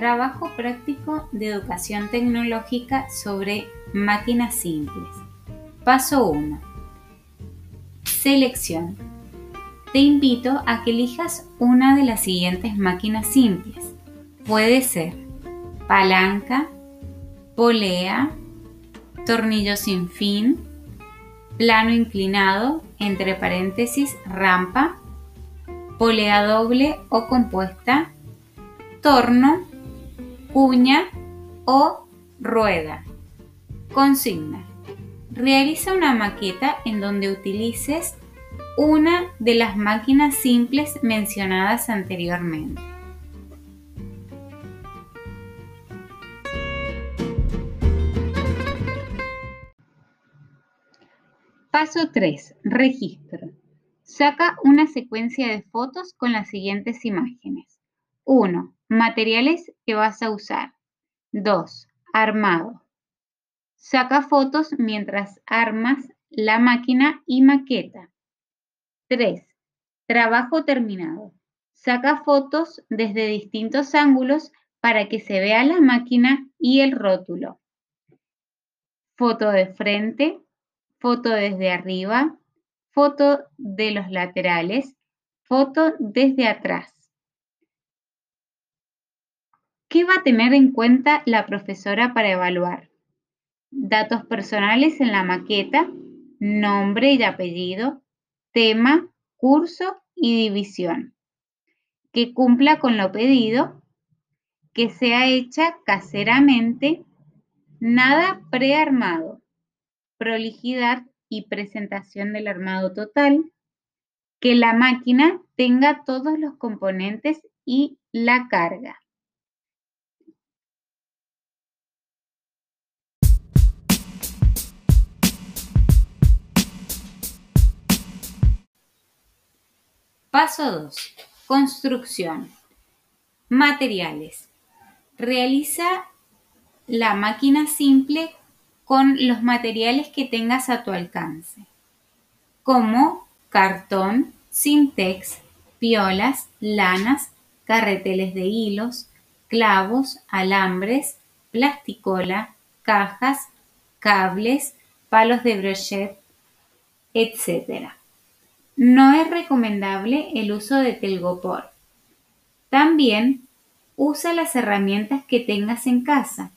Trabajo práctico de educación tecnológica sobre máquinas simples. Paso 1. Selección. Te invito a que elijas una de las siguientes máquinas simples. Puede ser palanca, polea, tornillo sin fin, plano inclinado, entre paréntesis, rampa, polea doble o compuesta, torno, cuña o rueda. Consigna. Realiza una maqueta en donde utilices una de las máquinas simples mencionadas anteriormente. Paso 3. Registro. Saca una secuencia de fotos con las siguientes imágenes. 1. Materiales que vas a usar. 2. Armado. Saca fotos mientras armas la máquina y maqueta. 3. Trabajo terminado. Saca fotos desde distintos ángulos para que se vea la máquina y el rótulo. Foto de frente, foto desde arriba, foto de los laterales, foto desde atrás. ¿Qué va a tener en cuenta la profesora para evaluar? Datos personales en la maqueta, nombre y apellido, tema, curso y división. Que cumpla con lo pedido, que sea hecha caseramente, nada prearmado, prolijidad y presentación del armado total, que la máquina tenga todos los componentes y la carga. Paso 2. Construcción. Materiales. Realiza la máquina simple con los materiales que tengas a tu alcance, como cartón, sintex, piolas, lanas, carreteles de hilos, clavos, alambres, plasticola, cajas, cables, palos de brochet, etc. No es recomendable el uso de telgopor. También usa las herramientas que tengas en casa,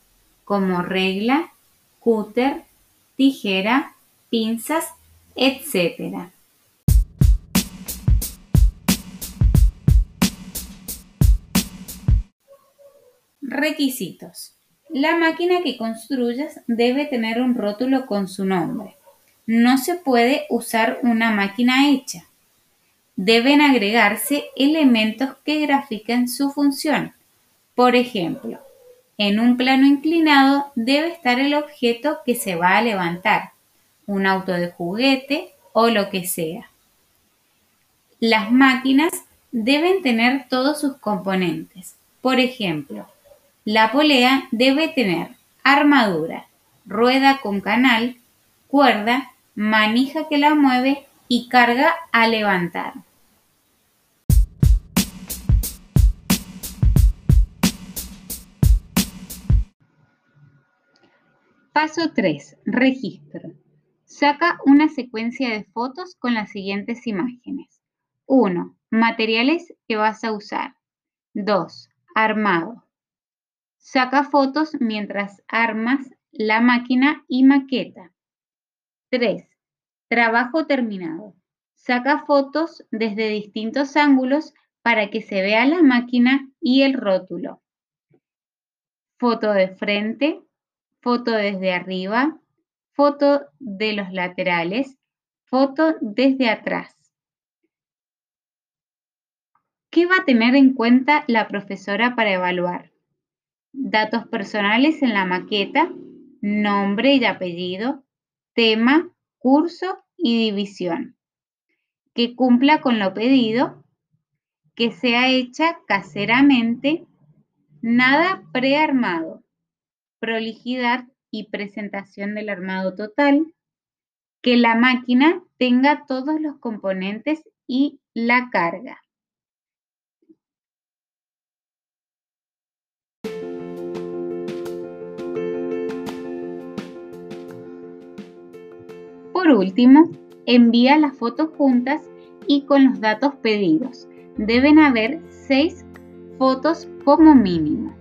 como regla, cúter, tijera, pinzas, etc. Requisitos. La máquina que construyas debe tener un rótulo con su nombre no se puede usar una máquina hecha. Deben agregarse elementos que grafiquen su función. Por ejemplo, en un plano inclinado debe estar el objeto que se va a levantar, un auto de juguete o lo que sea. Las máquinas deben tener todos sus componentes. Por ejemplo, la polea debe tener armadura, rueda con canal, cuerda manija que la mueve y carga a levantar. Paso 3. Registro. Saca una secuencia de fotos con las siguientes imágenes. 1. Materiales que vas a usar. 2. Armado. Saca fotos mientras armas la máquina y maqueta. 3. Trabajo terminado. Saca fotos desde distintos ángulos para que se vea la máquina y el rótulo. Foto de frente, foto desde arriba, foto de los laterales, foto desde atrás. ¿Qué va a tener en cuenta la profesora para evaluar? Datos personales en la maqueta, nombre y apellido, tema, curso y división. Que cumpla con lo pedido, que sea hecha caseramente, nada prearmado, prolijidad y presentación del armado total, que la máquina tenga todos los componentes y la carga. Por último, envía las fotos juntas y con los datos pedidos. Deben haber 6 fotos como mínimo.